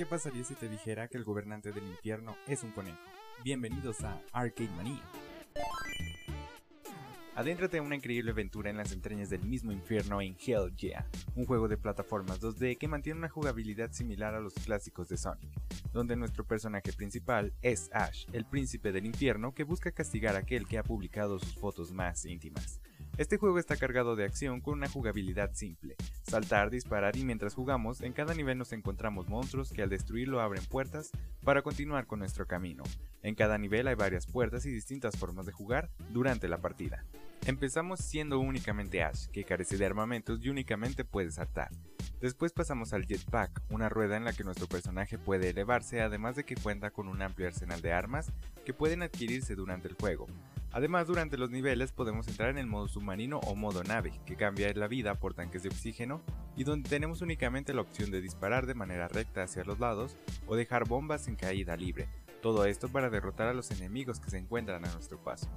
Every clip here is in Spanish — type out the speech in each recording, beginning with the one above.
¿Qué pasaría si te dijera que el gobernante del infierno es un conejo? Bienvenidos a Arcade Mania. Adéntrate en una increíble aventura en las entrañas del mismo infierno en Hell Yeah, un juego de plataformas 2D que mantiene una jugabilidad similar a los clásicos de Sonic, donde nuestro personaje principal es Ash, el príncipe del infierno que busca castigar a aquel que ha publicado sus fotos más íntimas. Este juego está cargado de acción con una jugabilidad simple. Saltar, disparar y mientras jugamos, en cada nivel nos encontramos monstruos que al destruirlo abren puertas para continuar con nuestro camino. En cada nivel hay varias puertas y distintas formas de jugar durante la partida. Empezamos siendo únicamente Ash, que carece de armamentos y únicamente puede saltar. Después pasamos al Jetpack, una rueda en la que nuestro personaje puede elevarse además de que cuenta con un amplio arsenal de armas que pueden adquirirse durante el juego. Además, durante los niveles podemos entrar en el modo submarino o modo nave, que cambia la vida por tanques de oxígeno, y donde tenemos únicamente la opción de disparar de manera recta hacia los lados o dejar bombas en caída libre, todo esto para derrotar a los enemigos que se encuentran a nuestro paso.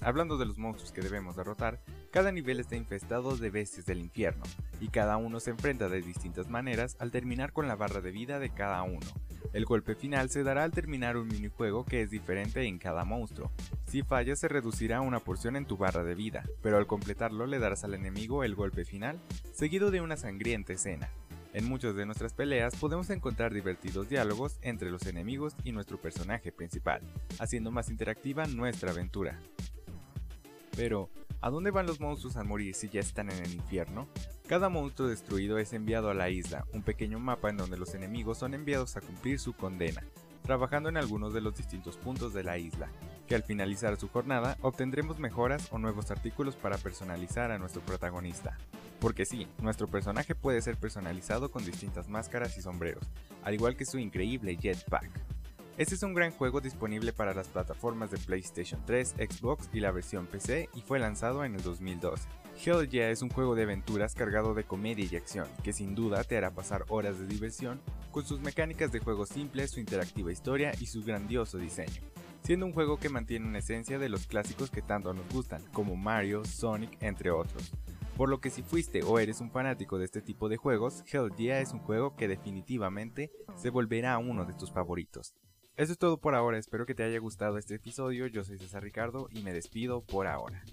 Hablando de los monstruos que debemos derrotar, cada nivel está infestado de bestias del infierno, y cada uno se enfrenta de distintas maneras al terminar con la barra de vida de cada uno. El golpe final se dará al terminar un minijuego que es diferente en cada monstruo. Si fallas se reducirá una porción en tu barra de vida, pero al completarlo le darás al enemigo el golpe final, seguido de una sangrienta escena. En muchas de nuestras peleas podemos encontrar divertidos diálogos entre los enemigos y nuestro personaje principal, haciendo más interactiva nuestra aventura. Pero, ¿a dónde van los monstruos al morir si ya están en el infierno? Cada monstruo destruido es enviado a la isla, un pequeño mapa en donde los enemigos son enviados a cumplir su condena, trabajando en algunos de los distintos puntos de la isla, que al finalizar su jornada obtendremos mejoras o nuevos artículos para personalizar a nuestro protagonista. Porque sí, nuestro personaje puede ser personalizado con distintas máscaras y sombreros, al igual que su increíble jetpack. Este es un gran juego disponible para las plataformas de PlayStation 3, Xbox y la versión PC y fue lanzado en el 2012. Hell Yeah es un juego de aventuras cargado de comedia y acción, que sin duda te hará pasar horas de diversión con sus mecánicas de juego simples, su interactiva historia y su grandioso diseño, siendo un juego que mantiene una esencia de los clásicos que tanto nos gustan, como Mario, Sonic, entre otros. Por lo que si fuiste o eres un fanático de este tipo de juegos, Hell Yeah es un juego que definitivamente se volverá uno de tus favoritos. Eso es todo por ahora, espero que te haya gustado este episodio, yo soy César Ricardo y me despido por ahora.